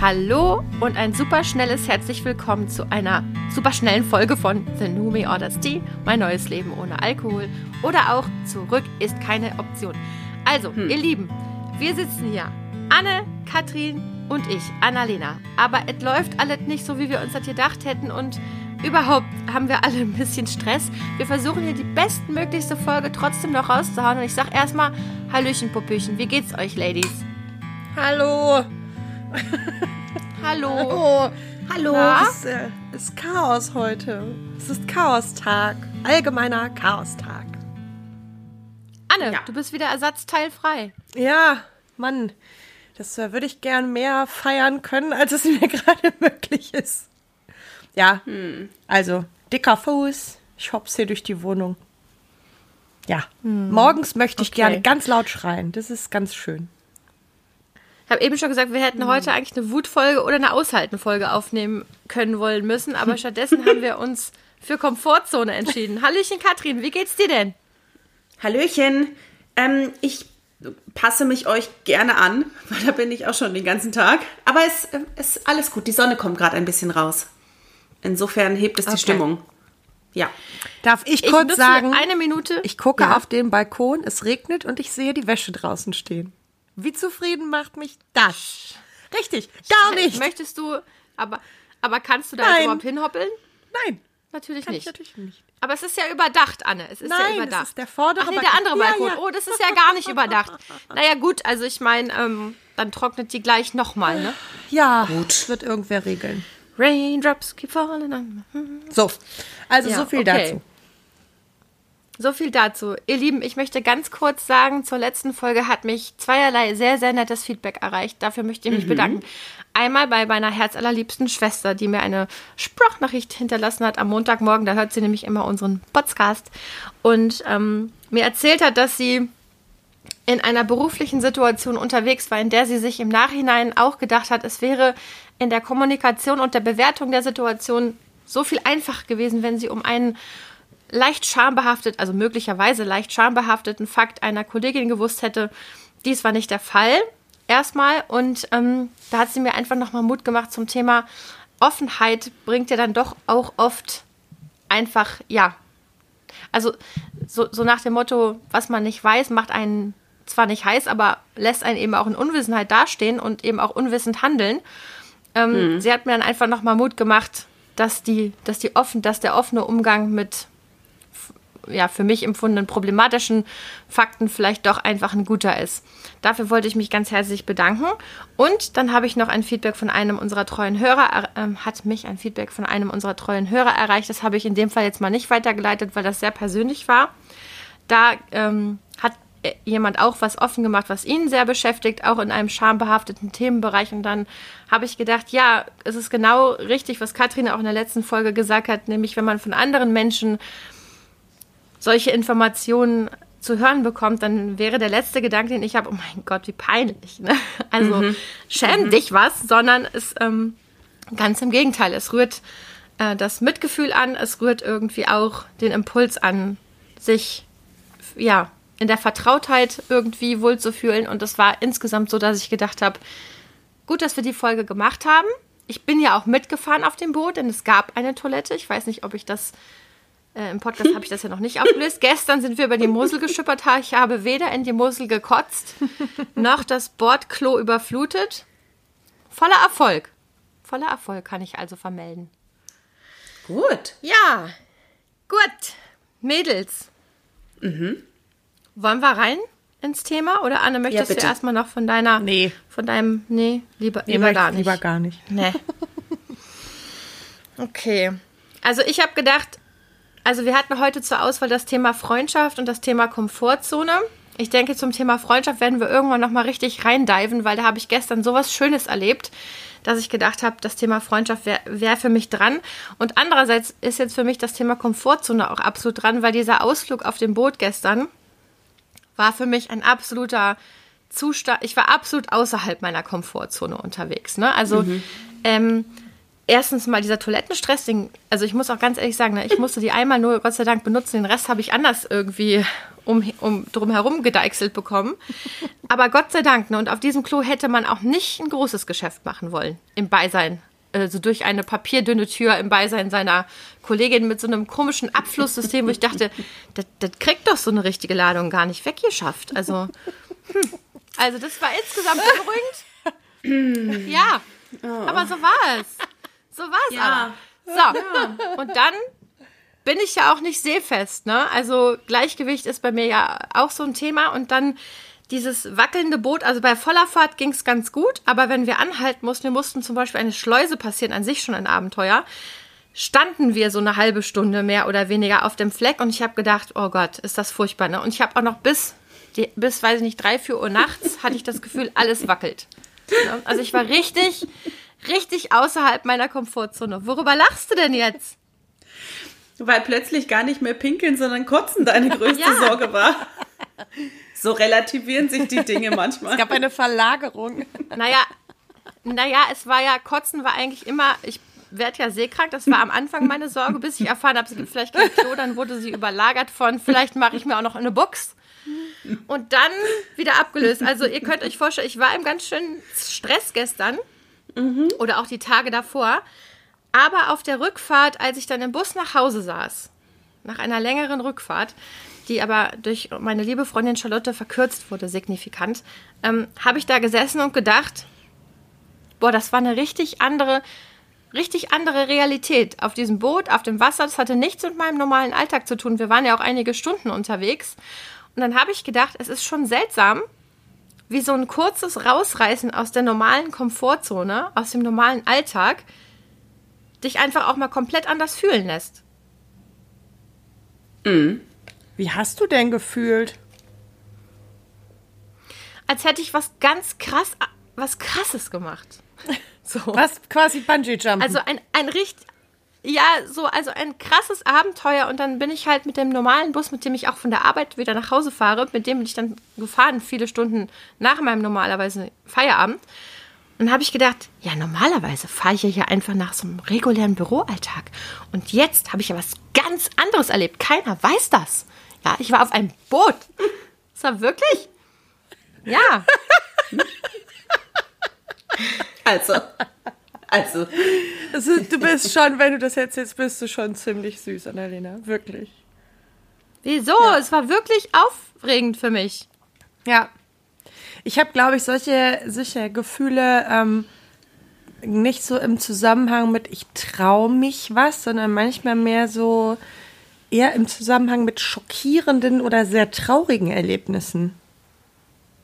Hallo und ein super schnelles herzlich willkommen zu einer super schnellen Folge von The New Me Orders Tea, mein neues Leben ohne Alkohol oder auch Zurück ist keine Option. Also, hm. ihr Lieben, wir sitzen hier, Anne, Katrin und ich, Annalena. Aber es läuft alles nicht so, wie wir uns das gedacht hätten und überhaupt haben wir alle ein bisschen Stress. Wir versuchen hier die bestmöglichste Folge trotzdem noch rauszuhauen und ich sag erstmal Hallöchen, Puppüchen, wie geht's euch, Ladies? Hallo! Hallo. Hallo. Hallo. Es ist, äh, ist Chaos heute. Es ist Chaostag. Allgemeiner Chaostag. Anne, ja. du bist wieder ersatzteilfrei. Ja, Mann. Das äh, würde ich gern mehr feiern können, als es mir gerade möglich ist. Ja, hm. also dicker Fuß. Ich hops hier durch die Wohnung. Ja, hm. morgens möchte ich okay. gerne ganz laut schreien. Das ist ganz schön. Ich habe eben schon gesagt, wir hätten heute eigentlich eine Wutfolge oder eine Aushaltenfolge aufnehmen können wollen müssen, aber stattdessen haben wir uns für Komfortzone entschieden. Hallöchen Katrin, wie geht's dir denn? Hallöchen. Ähm, ich passe mich euch gerne an, weil da bin ich auch schon den ganzen Tag. Aber es ist alles gut. Die Sonne kommt gerade ein bisschen raus. Insofern hebt es okay. die Stimmung. Ja. Darf ich kurz ich sagen? Eine Minute. Ich gucke ja. auf den Balkon, es regnet und ich sehe die Wäsche draußen stehen. Wie zufrieden macht mich das? Richtig, gar nicht. Möchtest du, aber, aber kannst du da Nein. überhaupt hinhoppeln? Nein. Natürlich nicht. natürlich nicht. Aber es ist ja überdacht, Anne. Es ist Nein, ja überdacht. Das ist der vordere Ach nee, der andere Balkon. Ja, ja. Oh, das ist ja gar nicht überdacht. Naja, gut, also ich meine, ähm, dann trocknet die gleich nochmal, ne? Ja, gut. wird irgendwer regeln. Raindrops keep falling So, also ja, so viel okay. dazu. So viel dazu. Ihr Lieben, ich möchte ganz kurz sagen, zur letzten Folge hat mich zweierlei sehr, sehr nettes Feedback erreicht. Dafür möchte ich mich mhm. bedanken. Einmal bei meiner herzallerliebsten Schwester, die mir eine Sprachnachricht hinterlassen hat am Montagmorgen. Da hört sie nämlich immer unseren Podcast. Und ähm, mir erzählt hat, dass sie in einer beruflichen Situation unterwegs war, in der sie sich im Nachhinein auch gedacht hat, es wäre in der Kommunikation und der Bewertung der Situation so viel einfacher gewesen, wenn sie um einen leicht schambehaftet, also möglicherweise leicht schambehafteten Fakt einer Kollegin gewusst hätte. Dies war nicht der Fall. Erstmal. Und ähm, da hat sie mir einfach nochmal Mut gemacht zum Thema Offenheit bringt ja dann doch auch oft einfach, ja. Also so, so nach dem Motto, was man nicht weiß, macht einen zwar nicht heiß, aber lässt einen eben auch in Unwissenheit dastehen und eben auch unwissend handeln. Ähm, mhm. Sie hat mir dann einfach nochmal Mut gemacht, dass die, dass die offen, dass der offene Umgang mit ja, für mich empfundenen problematischen Fakten vielleicht doch einfach ein guter ist. Dafür wollte ich mich ganz herzlich bedanken. Und dann habe ich noch ein Feedback von einem unserer treuen Hörer, äh, hat mich ein Feedback von einem unserer treuen Hörer erreicht. Das habe ich in dem Fall jetzt mal nicht weitergeleitet, weil das sehr persönlich war. Da ähm, hat jemand auch was offen gemacht, was ihn sehr beschäftigt, auch in einem schambehafteten Themenbereich. Und dann habe ich gedacht, ja, es ist genau richtig, was Katrin auch in der letzten Folge gesagt hat, nämlich wenn man von anderen Menschen solche Informationen zu hören bekommt, dann wäre der letzte Gedanke, den ich habe, oh mein Gott, wie peinlich. Ne? Also mhm. schäm mhm. dich was, sondern es ähm, ganz im Gegenteil. Es rührt äh, das Mitgefühl an, es rührt irgendwie auch den Impuls an, sich ja in der Vertrautheit irgendwie wohlzufühlen. Und es war insgesamt so, dass ich gedacht habe, gut, dass wir die Folge gemacht haben. Ich bin ja auch mitgefahren auf dem Boot, denn es gab eine Toilette. Ich weiß nicht, ob ich das äh, Im Podcast habe ich das ja noch nicht aufgelöst. Gestern sind wir über die Mosel geschippert. Ich habe weder in die Mosel gekotzt, noch das Bordklo überflutet. Voller Erfolg. Voller Erfolg kann ich also vermelden. Gut. Ja, gut. Mädels. Mhm. Wollen wir rein ins Thema? Oder Anne, möchtest ja, du erstmal noch von deiner. Nee. Von deinem. Nee, lieber, nee, lieber gar nicht. Lieber gar nicht. Nee. Okay. Also ich habe gedacht, also wir hatten heute zur Auswahl das Thema Freundschaft und das Thema Komfortzone. Ich denke, zum Thema Freundschaft werden wir irgendwann nochmal richtig reindiven, weil da habe ich gestern sowas Schönes erlebt, dass ich gedacht habe, das Thema Freundschaft wäre wär für mich dran. Und andererseits ist jetzt für mich das Thema Komfortzone auch absolut dran, weil dieser Ausflug auf dem Boot gestern war für mich ein absoluter Zustand. Ich war absolut außerhalb meiner Komfortzone unterwegs. Ne? Also mhm. ähm, erstens mal dieser Toilettenstress, den, also ich muss auch ganz ehrlich sagen, ne, ich musste die einmal nur Gott sei Dank benutzen, den Rest habe ich anders irgendwie um, um drum herum gedeichselt bekommen. Aber Gott sei Dank, ne, und auf diesem Klo hätte man auch nicht ein großes Geschäft machen wollen. Im Beisein. Also durch eine papierdünne Tür im Beisein seiner Kollegin mit so einem komischen Abflusssystem, wo ich dachte, das, das kriegt doch so eine richtige Ladung gar nicht weggeschafft. Also, hm. also das war insgesamt beruhigend. ja, aber so war es. So war es Ja. aber. So, und dann bin ich ja auch nicht seefest, ne? Also Gleichgewicht ist bei mir ja auch so ein Thema und dann dieses wackelnde Boot, also bei voller Fahrt ging es ganz gut, aber wenn wir anhalten mussten, wir mussten zum Beispiel eine Schleuse passieren, an sich schon ein Abenteuer, standen wir so eine halbe Stunde mehr oder weniger auf dem Fleck und ich habe gedacht, oh Gott, ist das furchtbar, ne? Und ich habe auch noch bis, die, bis, weiß ich nicht, drei, vier Uhr nachts hatte ich das Gefühl, alles wackelt. Ne? Also ich war richtig, richtig außerhalb meiner Komfortzone. Worüber lachst du denn jetzt? Weil plötzlich gar nicht mehr pinkeln, sondern kotzen deine größte Ja. Sorge war. So relativieren sich die Dinge manchmal. Es gab eine Verlagerung. Naja, naja, es war ja, Kotzen war eigentlich immer, ich werde ja seekrank, das war am Anfang meine Sorge, bis ich erfahren habe, es gibt vielleicht kein Klo, dann wurde sie überlagert von, vielleicht mache ich mir auch noch eine Box. Und dann wieder abgelöst. Also ihr könnt euch vorstellen, ich war im ganz schönen Stress gestern oder auch die Tage davor. Aber auf der Rückfahrt, als ich dann im Bus nach Hause saß, nach einer längeren Rückfahrt, die aber durch meine liebe Freundin Charlotte verkürzt wurde, signifikant, ähm, habe ich da gesessen und gedacht, boah, das war eine richtig andere, richtig andere Realität auf diesem Boot, auf dem Wasser. Das hatte nichts mit meinem normalen Alltag zu tun. Wir waren ja auch einige Stunden unterwegs. Und dann habe ich gedacht, es ist schon seltsam, wie so ein kurzes Rausreißen aus der normalen Komfortzone, aus dem normalen Alltag, dich einfach auch mal komplett anders fühlen lässt. Wie hast du denn gefühlt? Als hätte ich was ganz krass, was krasses gemacht. So. Was quasi Bungee Jumpen. Also ein, ein richtig, ja, so, also ein krasses Abenteuer und dann bin ich halt mit dem normalen Bus, mit dem ich auch von der Arbeit wieder nach Hause fahre, mit dem bin ich dann gefahren, viele Stunden nach meinem normalerweise Feierabend. Und dann habe ich gedacht, ja, normalerweise fahre ich ja hier einfach nach so einem regulären Büroalltag. Und jetzt habe ich ja was ganz anderes erlebt. Keiner weiß das. Ja, ich war auf einem Boot. Das war wirklich? Ja. Also, also, Also, du bist schon, wenn du das erzählst, bist du schon ziemlich süß, Annalena. Wirklich. Wieso? Es war wirklich aufregend für mich. Ja. Ich habe, glaube ich, solche, solche Gefühle ähm, nicht so im Zusammenhang mit ich traue mich was, sondern manchmal mehr so eher im Zusammenhang mit schockierenden oder sehr traurigen Erlebnissen.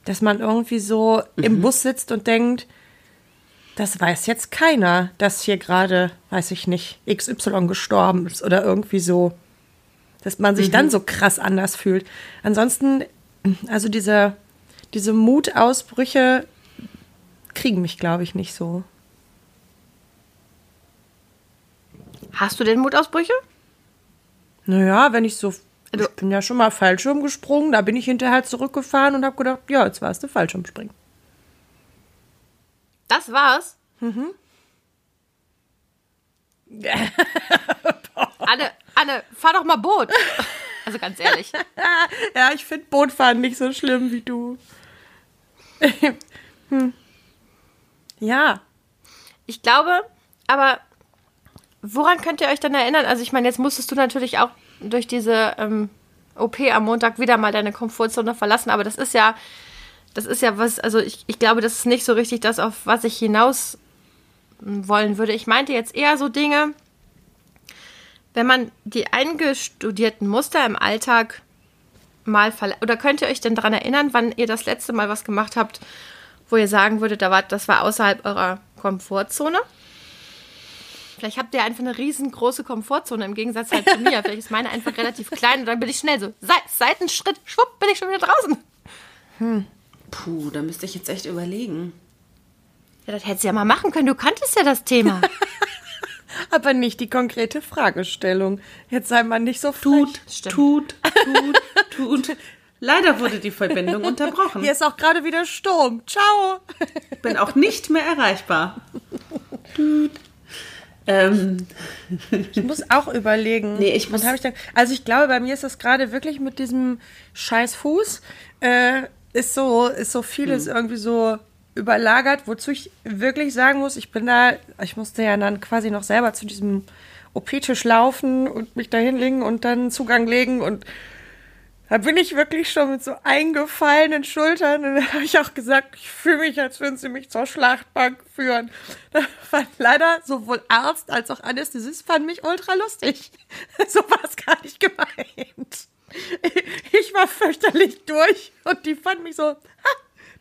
Dass man irgendwie so im Bus sitzt und denkt, das weiß jetzt keiner, dass hier gerade, weiß ich nicht, XY gestorben ist oder irgendwie so. Dass man sich dann so krass anders fühlt. Ansonsten, also diese, diese Mutausbrüche kriegen mich, glaube ich, nicht so. Hast du denn Mutausbrüche? Naja, wenn ich so. Also- ich bin ja schon mal Fallschirm gesprungen, da bin ich hinterher zurückgefahren und habe gedacht, ja, jetzt warst du Fallschirmspringen. Das war's. Anne, Anne, fahr doch mal Boot. Also ganz ehrlich. Ja, ich finde Bootfahren nicht so schlimm wie du. hm. Ja. Ich glaube, aber woran könnt ihr euch dann erinnern? Also ich meine, jetzt musstest du natürlich auch durch diese ähm, OP am Montag wieder mal deine Komfortzone verlassen, aber das ist ja, das ist ja was, also ich, ich glaube, das ist nicht so richtig das, auf was ich hinaus wollen würde. Ich meinte jetzt eher so Dinge, wenn man die eingestudierten Muster im Alltag mal verla oder könnt ihr euch denn daran erinnern, wann ihr das letzte Mal was gemacht habt, wo ihr sagen würdet, da war, das war außerhalb eurer Komfortzone? Vielleicht habt ihr einfach eine riesengroße Komfortzone im Gegensatz halt zu mir. Vielleicht ist meine einfach relativ klein und dann bin ich schnell so Se Seitenschritt, schwupp, bin ich schon wieder draußen. Puh, da müsste ich jetzt echt überlegen. Ja, das hättest du ja mal machen können. Du kanntest ja das Thema. Aber nicht die konkrete Fragestellung. Jetzt sei mal nicht so Tut, frech. Stimmt. tut, tut, tut. Leider wurde die Verbindung unterbrochen. Hier ist auch gerade wieder Sturm. Ciao. Bin auch nicht mehr erreichbar. Tut. Ähm, ich muss auch überlegen. Nee, ich muss. Ich dann, also ich glaube, bei mir ist das gerade wirklich mit diesem scheiß Fuß, äh, ist so, ist so vieles hm. irgendwie so überlagert, wozu ich wirklich sagen muss, ich bin da, ich musste ja dann quasi noch selber zu diesem OP-Tisch laufen und mich da hinlegen und dann Zugang legen und da bin ich wirklich schon mit so eingefallenen Schultern und da habe ich auch gesagt, ich fühle mich, als würden sie mich zur Schlachtbank führen. Da fand leider sowohl Arzt als auch Anästhesist fand mich ultra lustig. So war es gar nicht gemeint. Ich war fürchterlich durch und die fand mich so, ha,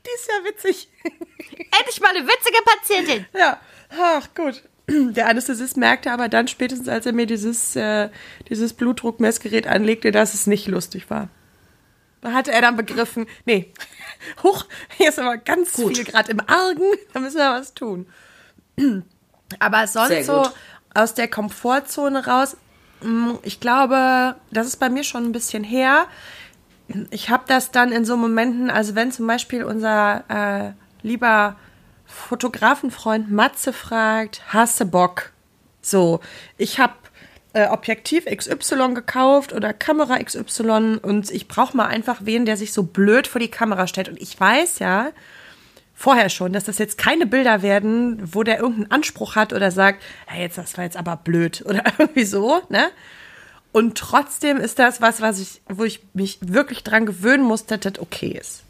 die ist ja witzig. Endlich mal eine witzige Patientin. Ja, ach gut. Der Anästhesist merkte aber dann spätestens, als er mir dieses, äh, dieses Blutdruckmessgerät anlegte, dass es nicht lustig war. Da hatte er dann begriffen, nee, hoch, hier ist aber ganz gut. viel gerade im Argen, da müssen wir was tun. Aber sonst so aus der Komfortzone raus, ich glaube, das ist bei mir schon ein bisschen her. Ich habe das dann in so Momenten, also wenn zum Beispiel unser äh, lieber Fotografenfreund Matze fragt, hast du Bock? So, ich habe äh, Objektiv XY gekauft oder Kamera XY und ich brauche mal einfach wen, der sich so blöd vor die Kamera stellt. Und ich weiß ja vorher schon, dass das jetzt keine Bilder werden, wo der irgendeinen Anspruch hat oder sagt, hey, jetzt das war jetzt aber blöd oder irgendwie so, ne? Und trotzdem ist das was, was ich, wo ich mich wirklich dran gewöhnen musste, dass das okay ist.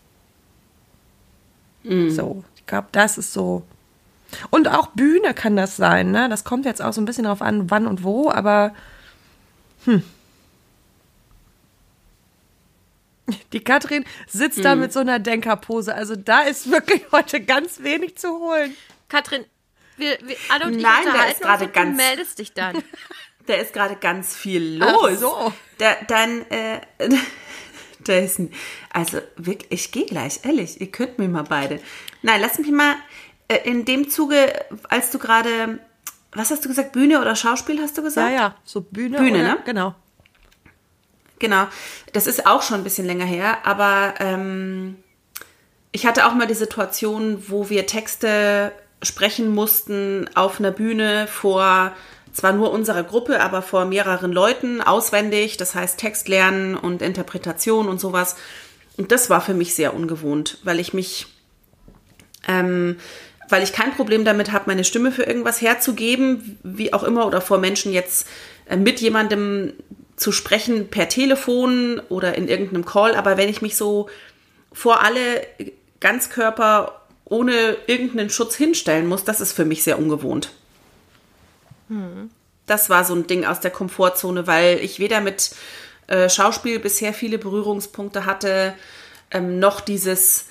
Mm. So. Ich glaube, das ist so. Und auch Bühne kann das sein, ne? Das kommt jetzt auch so ein bisschen darauf an, wann und wo, aber hm. Die Katrin sitzt hm. da mit so einer Denkerpose. Also da ist wirklich heute ganz wenig zu holen. Katrin, wir, wir alle und Nein, der ist gerade ganz. Du meldest dich dann. Der ist gerade ganz viel los. Ach so. Da, dann, äh, Jason, also wirklich, ich gehe gleich, ehrlich, ihr könnt mir mal beide. Nein, lass mich mal äh, in dem Zuge, als du gerade, was hast du gesagt, Bühne oder Schauspiel hast du gesagt? Ja, ja, so Bühne. Bühne, oder, ne? Genau. Genau, das ist auch schon ein bisschen länger her, aber ähm, ich hatte auch mal die Situation, wo wir Texte sprechen mussten auf einer Bühne vor zwar nur unserer Gruppe, aber vor mehreren Leuten auswendig, das heißt Text lernen und Interpretation und sowas. Und das war für mich sehr ungewohnt, weil ich mich, ähm, weil ich kein Problem damit habe, meine Stimme für irgendwas herzugeben, wie auch immer, oder vor Menschen jetzt äh, mit jemandem zu sprechen per Telefon oder in irgendeinem Call. Aber wenn ich mich so vor alle Ganzkörper ohne irgendeinen Schutz hinstellen muss, das ist für mich sehr ungewohnt. Das war so ein Ding aus der Komfortzone, weil ich weder mit äh, Schauspiel bisher viele Berührungspunkte hatte, ähm, noch dieses,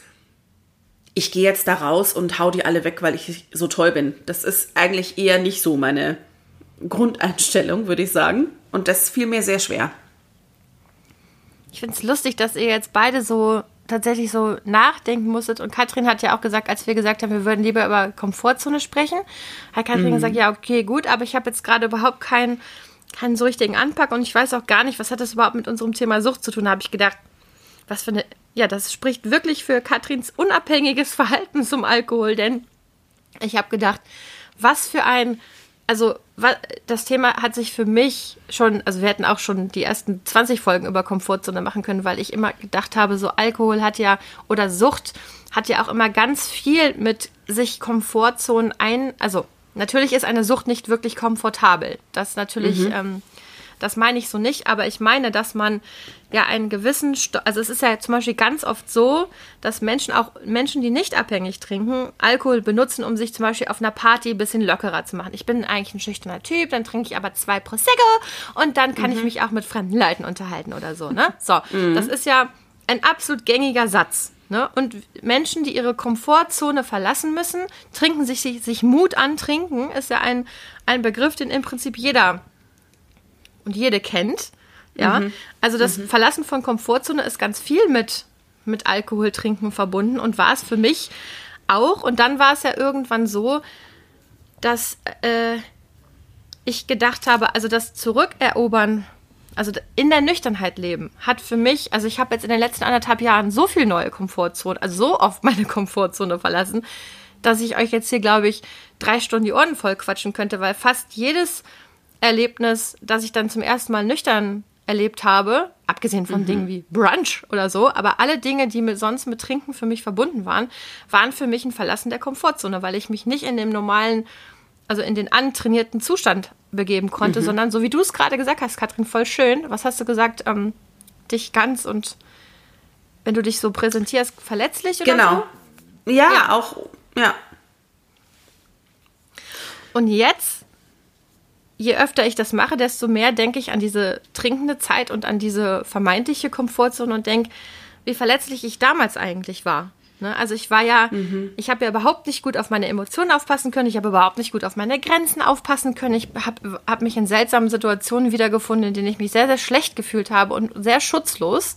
ich gehe jetzt da raus und hau die alle weg, weil ich so toll bin. Das ist eigentlich eher nicht so meine Grundeinstellung, würde ich sagen. Und das fiel mir sehr schwer. Ich finde es lustig, dass ihr jetzt beide so tatsächlich so nachdenken musstet. Und Katrin hat ja auch gesagt, als wir gesagt haben, wir würden lieber über Komfortzone sprechen, hat Katrin mhm. gesagt, ja, okay, gut, aber ich habe jetzt gerade überhaupt keinen, keinen so richtigen Anpack und ich weiß auch gar nicht, was hat das überhaupt mit unserem Thema Sucht zu tun, habe ich gedacht. Was für eine, ja, das spricht wirklich für Katrins unabhängiges Verhalten zum Alkohol, denn ich habe gedacht, was für ein also das Thema hat sich für mich schon, also wir hätten auch schon die ersten 20 Folgen über Komfortzone machen können, weil ich immer gedacht habe, so Alkohol hat ja oder Sucht hat ja auch immer ganz viel mit sich Komfortzonen ein, also natürlich ist eine Sucht nicht wirklich komfortabel. Das natürlich mhm. ähm, das meine ich so nicht, aber ich meine, dass man ja einen gewissen, Sto also es ist ja zum Beispiel ganz oft so, dass Menschen, auch Menschen, die nicht abhängig trinken, Alkohol benutzen, um sich zum Beispiel auf einer Party ein bisschen lockerer zu machen. Ich bin eigentlich ein schüchterner Typ, dann trinke ich aber zwei Prosecco und dann kann mhm. ich mich auch mit fremden Leuten unterhalten oder so, ne? So, mhm. das ist ja ein absolut gängiger Satz. Ne? Und Menschen, die ihre Komfortzone verlassen müssen, trinken sich, sich Mut antrinken, ist ja ein, ein Begriff, den im Prinzip jeder und jede kennt. Ja, mhm. also das mhm. Verlassen von Komfortzone ist ganz viel mit, mit Alkohol trinken verbunden und war es für mich auch. Und dann war es ja irgendwann so, dass äh, ich gedacht habe, also das Zurückerobern, also in der Nüchternheit leben, hat für mich, also ich habe jetzt in den letzten anderthalb Jahren so viel neue Komfortzone, also so oft meine Komfortzone verlassen, dass ich euch jetzt hier, glaube ich, drei Stunden die Ohren voll quatschen könnte, weil fast jedes Erlebnis, das ich dann zum ersten Mal nüchtern erlebt habe, abgesehen von mhm. Dingen wie Brunch oder so, aber alle Dinge, die mit, sonst mit Trinken für mich verbunden waren, waren für mich ein Verlassen der Komfortzone, weil ich mich nicht in dem normalen, also in den antrainierten Zustand begeben konnte, mhm. sondern so wie du es gerade gesagt hast, Katrin, voll schön. Was hast du gesagt? Ähm, dich ganz und wenn du dich so präsentierst, verletzlich oder genau. so? Ja, ja, auch, ja. Und jetzt je öfter ich das mache, desto mehr denke ich an diese trinkende Zeit und an diese vermeintliche Komfortzone und denke, wie verletzlich ich damals eigentlich war. Ne? Also ich war ja, mhm. ich habe ja überhaupt nicht gut auf meine Emotionen aufpassen können, ich habe überhaupt nicht gut auf meine Grenzen aufpassen können. Ich habe hab mich in seltsamen Situationen wiedergefunden, in denen ich mich sehr, sehr schlecht gefühlt habe und sehr schutzlos.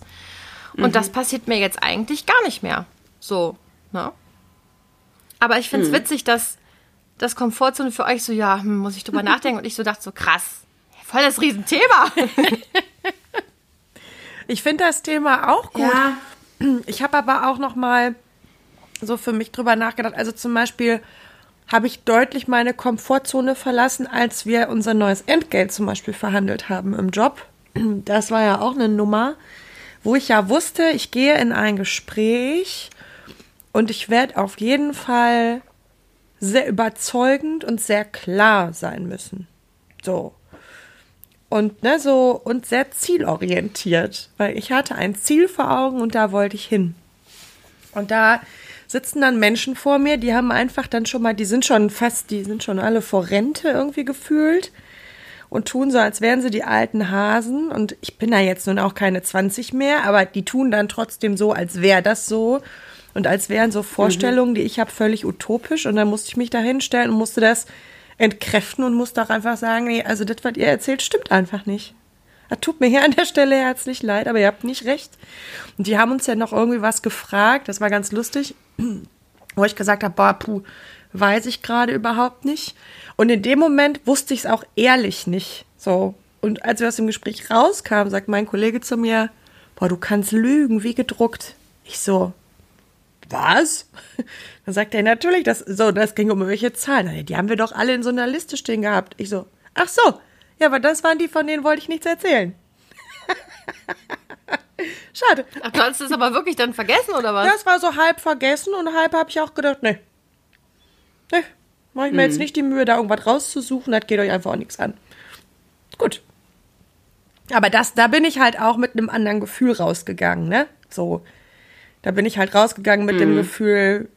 Und mhm. das passiert mir jetzt eigentlich gar nicht mehr. So, ne? Aber ich finde es mhm. witzig, dass das Komfortzone für euch so, ja, hm, muss ich drüber nachdenken. Und ich so dachte so, krass, voll das Riesenthema. ich finde das Thema auch gut. Ja. Ich habe aber auch noch mal so für mich drüber nachgedacht. Also zum Beispiel habe ich deutlich meine Komfortzone verlassen, als wir unser neues Entgelt zum Beispiel verhandelt haben im Job. Das war ja auch eine Nummer, wo ich ja wusste, ich gehe in ein Gespräch und ich werde auf jeden Fall sehr überzeugend und sehr klar sein müssen. So. Und ne, so und sehr zielorientiert, weil ich hatte ein Ziel vor Augen und da wollte ich hin. Und da sitzen dann Menschen vor mir, die haben einfach dann schon mal, die sind schon fast, die sind schon alle vor Rente irgendwie gefühlt und tun so, als wären sie die alten Hasen. Und ich bin da jetzt nun auch keine 20 mehr, aber die tun dann trotzdem so, als wäre das so. Und als wären so Vorstellungen, mhm. die ich habe, völlig utopisch. Und dann musste ich mich da hinstellen und musste das entkräften und musste auch einfach sagen, nee, also das, was ihr erzählt, stimmt einfach nicht. Das tut mir hier an der Stelle herzlich leid, aber ihr habt nicht recht. Und die haben uns ja noch irgendwie was gefragt, das war ganz lustig, wo ich gesagt habe, boah, puh, weiß ich gerade überhaupt nicht. Und in dem Moment wusste ich es auch ehrlich nicht. So. Und als wir aus dem Gespräch rauskamen, sagt mein Kollege zu mir, boah, du kannst lügen, wie gedruckt. Ich so, was? Dann sagt er, natürlich, das, so, das ging um welche Zahlen. Die haben wir doch alle in so einer Liste stehen gehabt. Ich so, ach so, ja, aber das waren die, von denen wollte ich nichts erzählen. Schade. Ach, du hast es aber wirklich dann vergessen, oder was? Das war so halb vergessen und halb habe ich auch gedacht, nee. Nee, mach ich mir hm. jetzt nicht die Mühe, da irgendwas rauszusuchen, das geht euch einfach auch nichts an. Gut. Aber das, da bin ich halt auch mit einem anderen Gefühl rausgegangen, ne? So, da bin ich halt rausgegangen mit mhm. dem Gefühl,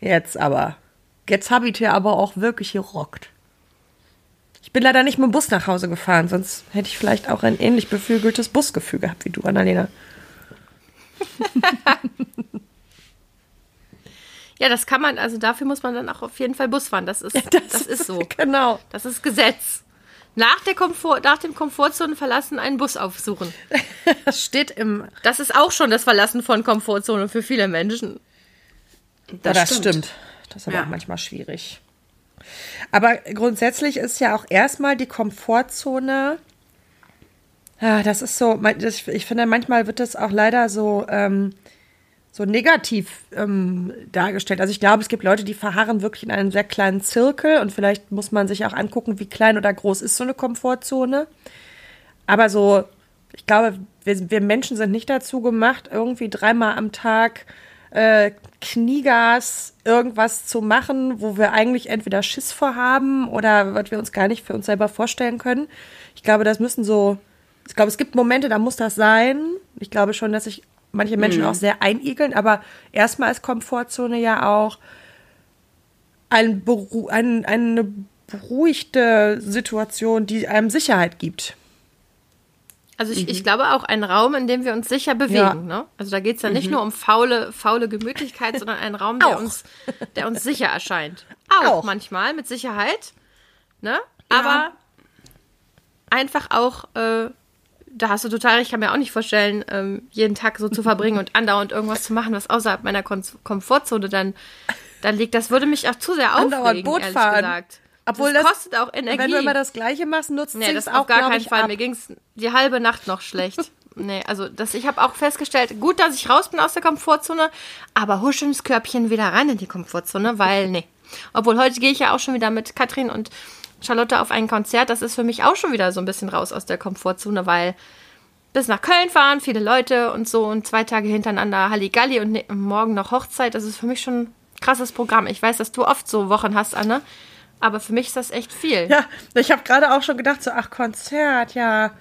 jetzt aber, jetzt habe ich hier aber auch wirklich gerockt. Ich bin leider nicht mit dem Bus nach Hause gefahren, sonst hätte ich vielleicht auch ein ähnlich beflügeltes Busgefühl gehabt wie du, Annalena. ja, das kann man, also dafür muss man dann auch auf jeden Fall Bus fahren. Das ist, das, das ist so. Genau. Das ist Gesetz nach, der Komfort, nach dem Komfortzone verlassen einen Bus aufsuchen. Das steht im. Das ist auch schon das Verlassen von Komfortzone für viele Menschen. Das, ja, das stimmt. stimmt. Das ist aber ja. auch manchmal schwierig. Aber grundsätzlich ist ja auch erstmal die Komfortzone. Ja, das ist so, ich finde, manchmal wird das auch leider so ähm, so negativ ähm, dargestellt. Also ich glaube, es gibt Leute, die verharren wirklich in einem sehr kleinen Zirkel und vielleicht muss man sich auch angucken, wie klein oder groß ist so eine Komfortzone. Aber so, ich glaube, wir, wir Menschen sind nicht dazu gemacht, irgendwie dreimal am Tag äh, Kniegas irgendwas zu machen, wo wir eigentlich entweder Schiss vorhaben oder was wir uns gar nicht für uns selber vorstellen können. Ich glaube, das müssen so, ich glaube, es gibt Momente, da muss das sein. Ich glaube schon, dass ich manche Menschen mhm. auch sehr einigeln, aber erstmal ist Komfortzone ja auch ein Beru ein, eine beruhigte Situation, die einem Sicherheit gibt. Also ich, mhm. ich glaube auch ein Raum, in dem wir uns sicher bewegen. Ja. Ne? Also da geht es ja nicht mhm. nur um faule, faule Gemütlichkeit, sondern ein Raum, der uns, der uns sicher erscheint. Auch, auch, manchmal, mit Sicherheit. Ne? Aber ja. einfach auch äh, da hast du total recht, ich kann mir auch nicht vorstellen, ähm, jeden Tag so zu verbringen und andauernd irgendwas zu machen, was außerhalb meiner Kom Komfortzone dann, dann liegt. Das würde mich auch zu sehr aufregen, andauernd Boot ehrlich fahren. gesagt. Obwohl das, das, kostet auch Energie. Wenn du immer das Gleiche machst, nutzt nee, das auf gar keinen Fall. Ab. Mir ging es die halbe Nacht noch schlecht. nee, also das, ich habe auch festgestellt, gut, dass ich raus bin aus der Komfortzone, aber husch ins Körbchen wieder rein in die Komfortzone, weil, nee. Obwohl, heute gehe ich ja auch schon wieder mit Katrin und Charlotte auf ein Konzert. Das ist für mich auch schon wieder so ein bisschen raus aus der Komfortzone, weil bis nach Köln fahren, viele Leute und so und zwei Tage hintereinander Halligalli und ne, morgen noch Hochzeit. Das ist für mich schon ein krasses Programm. Ich weiß, dass du oft so Wochen hast, Anne. Aber für mich ist das echt viel. Ja, ich habe gerade auch schon gedacht, so, ach, Konzert, ja.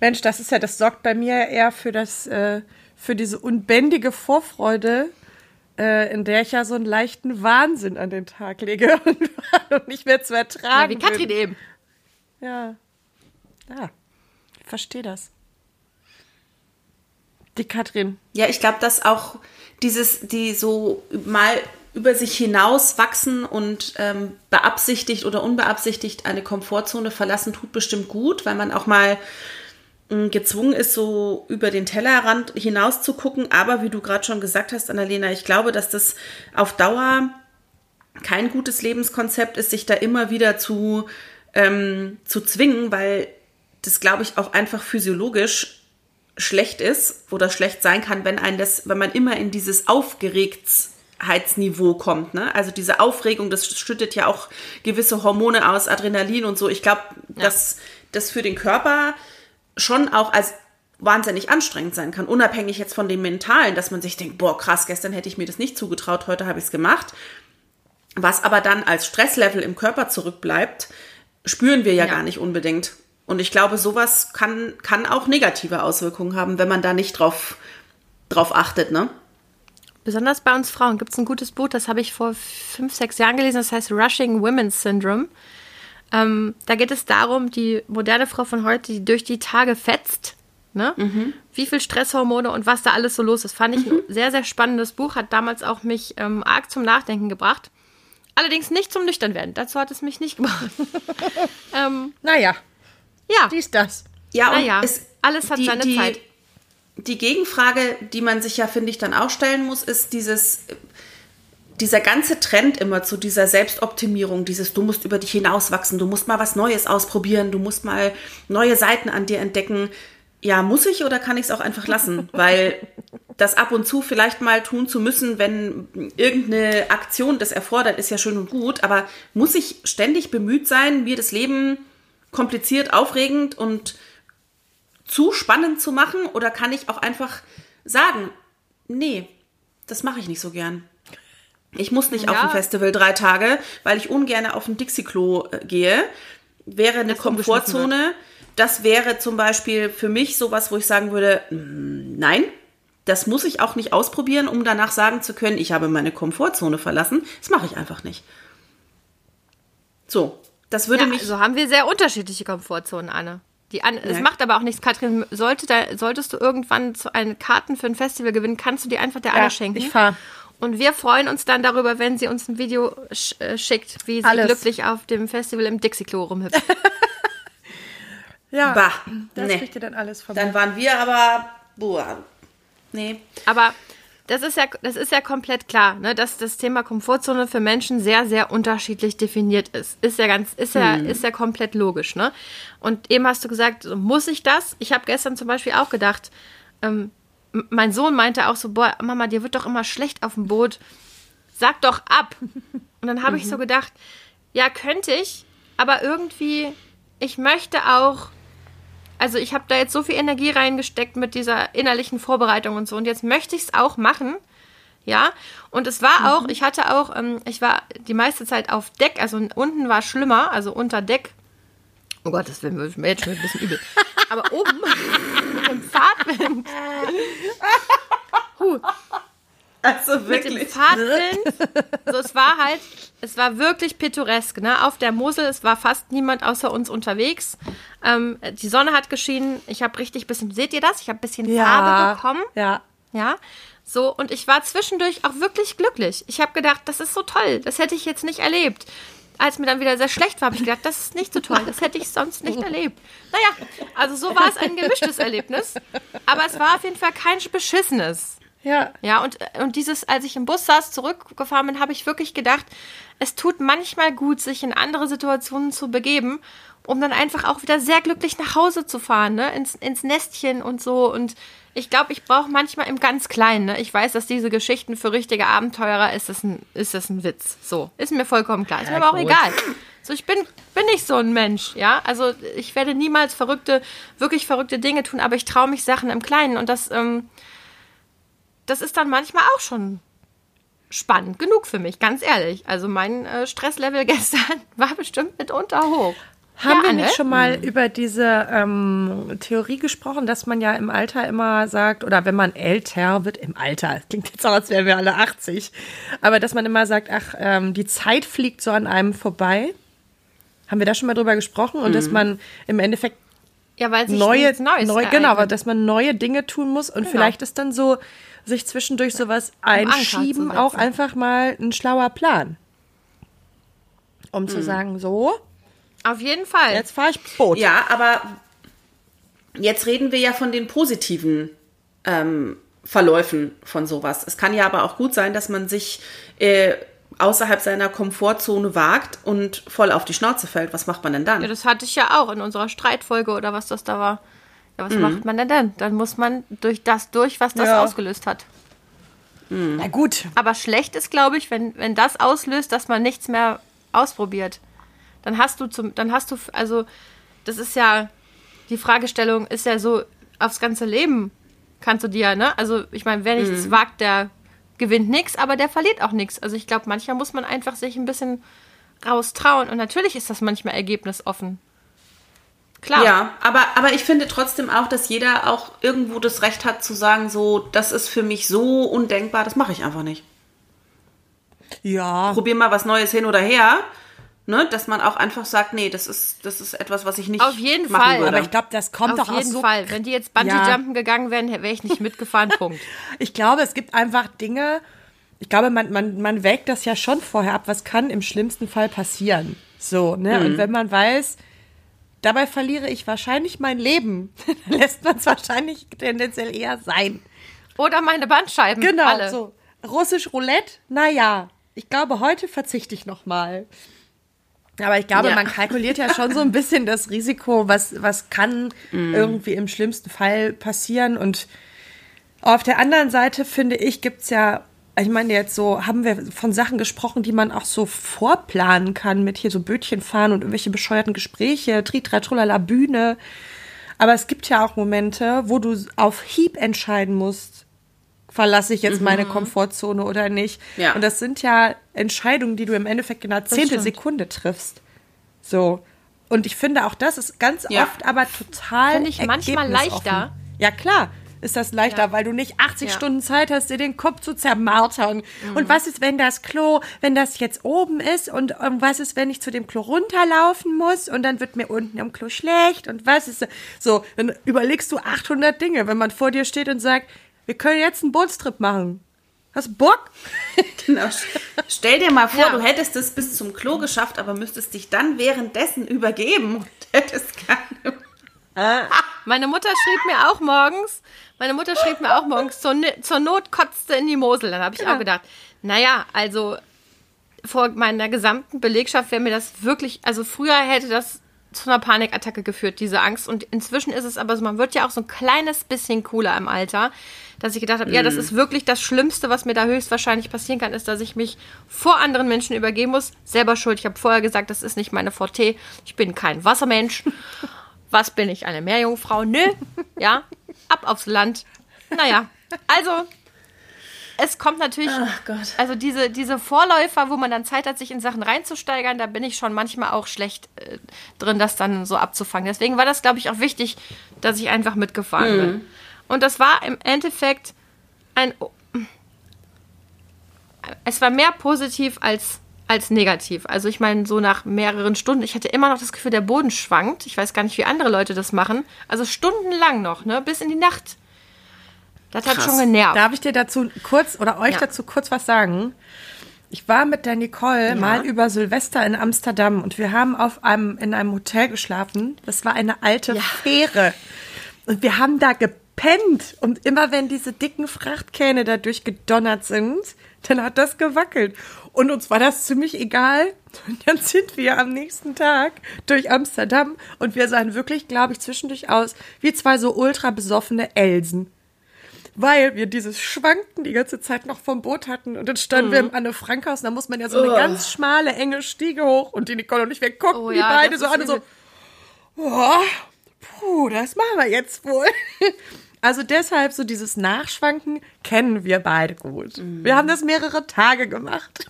Mensch, das ist ja, das sorgt bei mir eher für das, äh, für diese unbändige Vorfreude, äh, in der ich ja so einen leichten Wahnsinn an den Tag lege und nicht mehr zu ertragen. Ja, wie Katrin bin. eben. Ja. Ja, ich verstehe das. Die Katrin. Ja, ich glaube, dass auch dieses, die so mal über sich hinaus wachsen und ähm, beabsichtigt oder unbeabsichtigt eine Komfortzone verlassen, tut bestimmt gut, weil man auch mal gezwungen ist, so über den Tellerrand hinaus zu gucken. Aber wie du gerade schon gesagt hast, Annalena, ich glaube, dass das auf Dauer kein gutes Lebenskonzept ist, sich da immer wieder zu, ähm, zu zwingen, weil das, glaube ich, auch einfach physiologisch schlecht ist oder schlecht sein kann, wenn ein das, wenn man immer in dieses Aufgeregtheitsniveau kommt. Ne? Also diese Aufregung, das schüttet ja auch gewisse Hormone aus, Adrenalin und so. Ich glaube, Ja. dass das für den Körper schon auch als wahnsinnig anstrengend sein kann, unabhängig jetzt von dem Mentalen, dass man sich denkt, boah, krass, gestern hätte ich mir das nicht zugetraut, heute habe ich es gemacht. Was aber dann als Stresslevel im Körper zurückbleibt, spüren wir ja, Ja. gar nicht unbedingt. Und ich glaube, sowas kann, kann auch negative Auswirkungen haben, wenn man da nicht drauf, drauf achtet, ne? Besonders bei uns Frauen gibt es ein gutes Buch, das habe ich vor fünf, sechs Jahren gelesen, das heißt Rushing Women's Syndrome. Ähm, da geht es darum, die moderne Frau von heute, die durch die Tage fetzt, ne? wie viel Stresshormone und was da alles so los ist. Fand ich ein sehr, sehr spannendes Buch, hat damals auch mich ähm, arg zum Nachdenken gebracht. Allerdings nicht zum Nüchternwerden, dazu hat es mich nicht gebracht. ähm, Naja, ja, dies, das. Ja, und Naja, es, alles hat seine Zeit. Die Gegenfrage, die man sich ja, finde ich, dann auch stellen muss, ist dieses, dieser ganze Trend immer zu dieser Selbstoptimierung, dieses, du musst über dich hinauswachsen, du musst mal was Neues ausprobieren, du musst mal neue Seiten an dir entdecken. Ja, muss ich oder kann ich es auch einfach lassen? Weil das ab und zu vielleicht mal tun zu müssen, wenn irgendeine Aktion das erfordert, ist ja schön und gut, aber muss ich ständig bemüht sein, mir das Leben kompliziert, aufregend und zu spannend zu machen oder kann ich auch einfach sagen, nee, das mache ich nicht so gern. Ich muss nicht auf Ja. ein Festival drei Tage, weil ich ungern auf ein Dixie-Klo äh, gehe. Wäre eine Das Komfortzone. Das wäre zum Beispiel für mich sowas, wo ich sagen würde, mm, nein, das muss ich auch nicht ausprobieren, um danach sagen zu können, ich habe meine Komfortzone verlassen. Das mache ich einfach nicht. So, das würde ja, mich also haben wir sehr unterschiedliche Komfortzonen, Anne. Die Anne Es macht aber auch nichts, Katrin. Sollte da, solltest du irgendwann zu einen Karten für ein Festival gewinnen, kannst du die einfach der Anne Ja, schenken. ich fahr. Und wir freuen uns dann darüber, wenn sie uns ein Video sch äh, schickt, wie sie Alles. glücklich auf dem Festival im Dixie-Klo rumhüpft. Ja, Bah, das nee. kriegt ihr dann alles von Dann waren wir aber, boah, nee. Aber das ist ja, das ist ja komplett klar, ne, dass das Thema Komfortzone für Menschen sehr, sehr unterschiedlich definiert ist. Ist ja ganz, ist ja, ist ja komplett logisch, ne? Und eben hast du gesagt, so, muss ich das? Ich habe gestern zum Beispiel auch gedacht, ähm, mein Sohn meinte auch so, boah, Mama, dir wird doch immer schlecht auf dem Boot. Sag doch ab. Und dann habe ich so gedacht, ja, könnte ich, aber irgendwie, ich möchte auch also ich habe da jetzt so viel Energie reingesteckt mit dieser innerlichen Vorbereitung und so und jetzt möchte ich es auch machen. Ja, und es war auch, ich hatte auch, ähm, ich war die meiste Zeit auf Deck, also unten war schlimmer, also unter Deck. Oh Gott, das wird mir jetzt schon ein bisschen übel. Aber oben mit dem Fahrtwind. Huh, Also mit dem Fahrtwind. So, es war halt, es war wirklich pittoresk, ne? Auf der Mosel, es war fast niemand außer uns unterwegs. Ähm, die Sonne hat geschienen. Ich habe richtig bisschen, seht ihr das? Ich habe bisschen Farbe bekommen. Ja. Ja. So, und ich war zwischendurch auch wirklich glücklich. Ich habe gedacht, das ist so toll. Das hätte ich jetzt nicht erlebt. Als mir dann wieder sehr schlecht war, habe ich gedacht, das ist nicht so toll. Das hätte ich sonst nicht erlebt. Naja, also so war es ein gemischtes Erlebnis. Aber es war auf jeden Fall kein beschissenes. Ja. Ja, und, und dieses, als ich im Bus saß, zurückgefahren bin, habe ich wirklich gedacht, es tut manchmal gut, sich in andere Situationen zu begeben, um dann einfach auch wieder sehr glücklich nach Hause zu fahren, ne? Ins, ins Nestchen und so. Und ich glaube, ich brauche manchmal im ganz Kleinen, ne? Ich weiß, dass diese Geschichten für richtige Abenteurer ist das ein, ist das ein Witz. So. Ist mir vollkommen klar. Ist mir aber auch egal. So, ich bin, bin nicht so ein Mensch, ja. Also ich werde niemals verrückte, wirklich verrückte Dinge tun, aber ich traue mich Sachen im Kleinen und das, ähm, das ist dann manchmal auch schon spannend genug für mich, ganz ehrlich. Also mein äh, Stresslevel gestern war bestimmt mitunter hoch. Haben Ja, wir nicht schon mal über diese ähm, Theorie gesprochen, dass man ja im Alter immer sagt, oder wenn man älter wird, im Alter, das klingt jetzt auch, als wären wir alle 80, aber dass man immer sagt, ach, ähm, die Zeit fliegt so an einem vorbei. Haben wir da schon mal drüber gesprochen? Und dass man im Endeffekt Ja, weil sich neue, nichts Neues neu, genau, aber dass man neue Dinge tun muss und vielleicht ist dann so, sich zwischendurch sowas einschieben, auch einfach mal ein schlauer Plan. Um zu sagen, so, Auf jeden Fall. jetzt fahre ich Boot. Ja, aber jetzt reden wir ja von den positiven ähm, Verläufen von sowas. Es kann ja aber auch gut sein, dass man sich äh, außerhalb seiner Komfortzone wagt und voll auf die Schnauze fällt. Was macht man denn dann? Ja, das hatte ich ja auch in unserer Streitfolge oder was das da war. Ja, Mhm. was macht man denn dann? Dann muss man durch das durch, was das Ja. ausgelöst hat. Na gut, Aber schlecht ist, glaube ich, wenn, wenn das auslöst, dass man nichts mehr ausprobiert. Dann hast du zum, dann hast du, also, das ist ja, die Fragestellung ist ja so, aufs ganze Leben kannst du dir, ne? Also, ich meine, wer nichts wagt, der gewinnt nichts, aber der verliert auch nichts. Also, ich glaube, manchmal muss man einfach sich ein bisschen raustrauen. Und natürlich ist das manchmal ergebnisoffen. Klar. Ja, aber, aber ich finde trotzdem auch, dass jeder auch irgendwo das Recht hat zu sagen, so, das ist für mich so undenkbar, das mache ich einfach nicht. ja. Probier mal was Neues hin oder her. Ne, dass man auch einfach sagt, nee, das ist, das ist etwas, was ich nicht Auf jeden machen Fall. würde. Aber ich glaube, das kommt Auf doch jeden aus so. Fall. Wenn die jetzt Bungee-Jumpen gegangen wären, wäre ich nicht mitgefahren. Punkt. Ich glaube, es gibt einfach Dinge. Ich glaube, man, man, man wägt das ja schon vorher ab, was kann im schlimmsten Fall passieren. So, ne? Mhm. Und wenn man weiß, dabei verliere ich wahrscheinlich mein Leben, dann lässt man es wahrscheinlich tendenziell eher sein. Oder meine Bandscheiben. Genau, alle. so. Russisch Roulette, naja, ich glaube, heute verzichte ich noch mal. Aber ich glaube, Ja. man kalkuliert ja schon so ein bisschen das Risiko, was, was kann irgendwie im schlimmsten Fall passieren. Und auf der anderen Seite, finde ich, gibt's ja, ich meine jetzt so, haben wir von Sachen gesprochen, die man auch so vorplanen kann, mit hier so Bötchen fahren und irgendwelche bescheuerten Gespräche, Tritra, Trullala, Bühne. Aber es gibt ja auch Momente, wo du auf Hieb entscheiden musst, verlasse ich jetzt meine Komfortzone oder nicht. Ja. Und das sind ja Entscheidungen, die du im Endeffekt in einer. Zehntelsekunde triffst. So. Und ich finde auch das ist ganz Ja. oft aber total. Finde ich manchmal leichter. Ja, klar. Ist das leichter, Ja. weil du nicht 80 Ja. Stunden Zeit hast, dir den Kopf zu zermartern. Mhm. Und was ist, wenn das Klo, wenn das jetzt oben ist und ähm, was ist, wenn ich zu dem Klo runterlaufen muss und dann wird mir unten im Klo schlecht und was ist so, dann überlegst du 800 Dinge, wenn man vor dir steht und sagt, wir können jetzt einen Bootstrip machen. Hast du Bock? Genau. Stell dir mal vor, Ja. du hättest es bis zum Klo geschafft, aber müsstest dich dann währenddessen übergeben und hättest keine. Meine Mutter schrieb mir auch morgens, meine Mutter schrieb mir auch morgens, zur, zur Not kotzte in die Mosel. Dann habe ich auch gedacht, naja, also vor meiner gesamten Belegschaft wäre mir das wirklich, also früher hätte das zu einer Panikattacke geführt, diese Angst. Und inzwischen ist es aber so, man wird ja auch so ein kleines bisschen cooler im Alter, dass ich gedacht habe, ja, das ist wirklich das Schlimmste, was mir da höchstwahrscheinlich passieren kann, ist, dass ich mich vor anderen Menschen übergeben muss. Selber schuld. Ich habe vorher gesagt, das ist nicht meine Forte. Ich bin kein Wassermensch. Was bin ich? Eine Meerjungfrau? Nö. Ja. Ab aufs Land. Naja. Also, es kommt natürlich. Gott. Also diese, diese Vorläufer, wo man dann Zeit hat, sich in Sachen reinzusteigern, da bin ich schon manchmal auch schlecht äh, drin, das dann so abzufangen. Deswegen war das, glaube ich, auch wichtig, dass ich einfach mitgefahren bin. Und das war im Endeffekt ein. Es war mehr positiv als, als negativ. Also ich meine, so nach mehreren Stunden, ich hatte immer noch das Gefühl, der Boden schwankt. Ich weiß gar nicht, wie andere Leute das machen. Also stundenlang noch, ne? Bis in die Nacht. Das hat schon genervt. Darf ich dir dazu kurz oder euch Ja. dazu kurz was sagen? Ich war mit der Nicole mal über Silvester in Amsterdam und wir haben auf einem, in einem Hotel geschlafen. Das war eine alte Fähre. Und wir haben da gepennt. Und immer wenn diese dicken Frachtkähne da durchgedonnert sind, dann hat das gewackelt. Und uns war das ziemlich egal. Und dann sind wir am nächsten Tag durch Amsterdam und wir sahen wirklich, glaube ich, zwischendurch aus wie zwei so ultra besoffene Elsen. Weil wir dieses Schwanken die ganze Zeit noch vom Boot hatten und dann standen Mhm. wir im Anne Frank Haus und da muss man ja so eine ganz schmale, enge Stiege hoch und die Nicole und ich, wir guckten Oh die ja, beide das so an und so. Boah, puh, das machen wir jetzt wohl. Also deshalb so dieses Nachschwanken kennen wir beide gut. Mhm. Wir haben das mehrere Tage gemacht.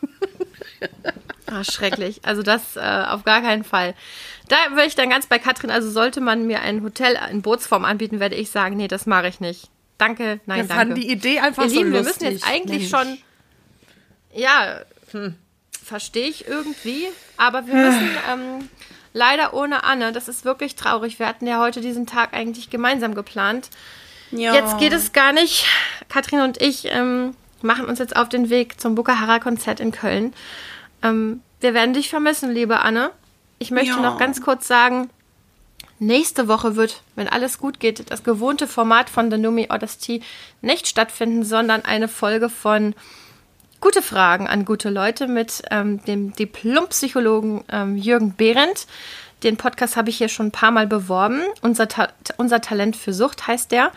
Ah, schrecklich. Also das äh, auf gar keinen Fall. Da würde ich dann ganz bei Katrin, also sollte man mir ein Hotel in Bootsform anbieten, werde ich sagen, nee, das mache ich nicht. Danke, nein, Wir danke. fanden die Idee einfach Ihr so Lieben, wir lustig. müssen jetzt eigentlich Mensch. schon, ja, verstehe ich irgendwie, aber wir müssen ähm, leider ohne Anne, das ist wirklich traurig. Wir hatten ja heute diesen Tag eigentlich gemeinsam geplant. Ja. Jetzt geht es gar nicht. Katrin und ich ähm, machen uns jetzt auf den Weg zum Bukahara-Konzert in Köln. Ähm, wir werden dich vermissen, liebe Anne. Ich möchte Ja. noch ganz kurz sagen, nächste Woche wird, wenn alles gut geht, das gewohnte Format von The Numi Odyssey nicht stattfinden, sondern eine Folge von Gute Fragen an gute Leute mit ähm, dem Diplompsychologen ähm, Jürgen Behrendt. Den Podcast habe ich hier schon ein paar Mal beworben. Unser, Ta unser Talent für Sucht heißt der.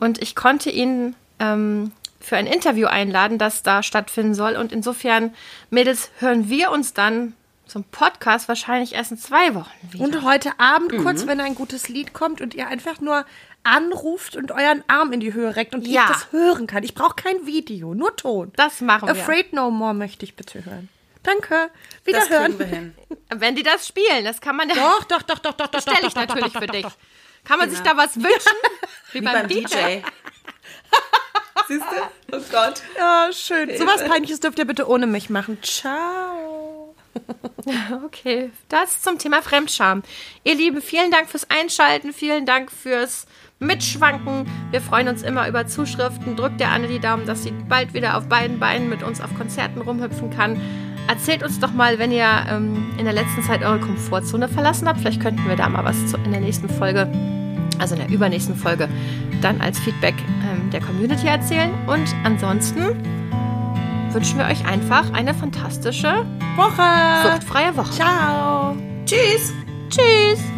Und ich konnte ihn ähm, für ein Interview einladen, das da stattfinden soll. Und insofern, Mädels, hören wir uns dann zum Podcast wahrscheinlich erst in zwei Wochen wieder. Und heute Abend Mhm. kurz, wenn ein gutes Lied kommt und ihr einfach nur anruft und euren Arm in die Höhe reckt und Ja. ich das hören kann. Ich brauche kein Video, nur Ton. das machen wir. Afraid No More möchte ich bitte hören. Danke. das Wiederhören. kriegen wir hin. Wenn die das spielen, das kann man ja. Doch, doch, doch, doch, doch, doch. stelle doch, ich doch, doch, natürlich doch, für doch, dich. doch. Kann man sich da was wünschen? Wie beim DJ. Siehst du? Oh Gott. Ja, schön. Sowas Peinliches dürft ihr bitte ohne mich machen. Ciao. Okay, das zum Thema Fremdscham. Ihr Lieben, vielen Dank fürs Einschalten, vielen Dank fürs Mitschwanken. Wir freuen uns immer über Zuschriften. Drückt der Anne die Daumen, dass sie bald wieder auf beiden Beinen mit uns auf Konzerten rumhüpfen kann. Erzählt uns doch mal, wenn ihr ähm, in der letzten Zeit eure Komfortzone verlassen habt. Vielleicht könnten wir da mal was zu, in der nächsten Folge, also in der übernächsten Folge, dann als Feedback ähm, der Community erzählen. Und ansonsten wünschen wir euch einfach eine fantastische, Woche. suchtfreie Woche. Ciao. Tschüss. Tschüss.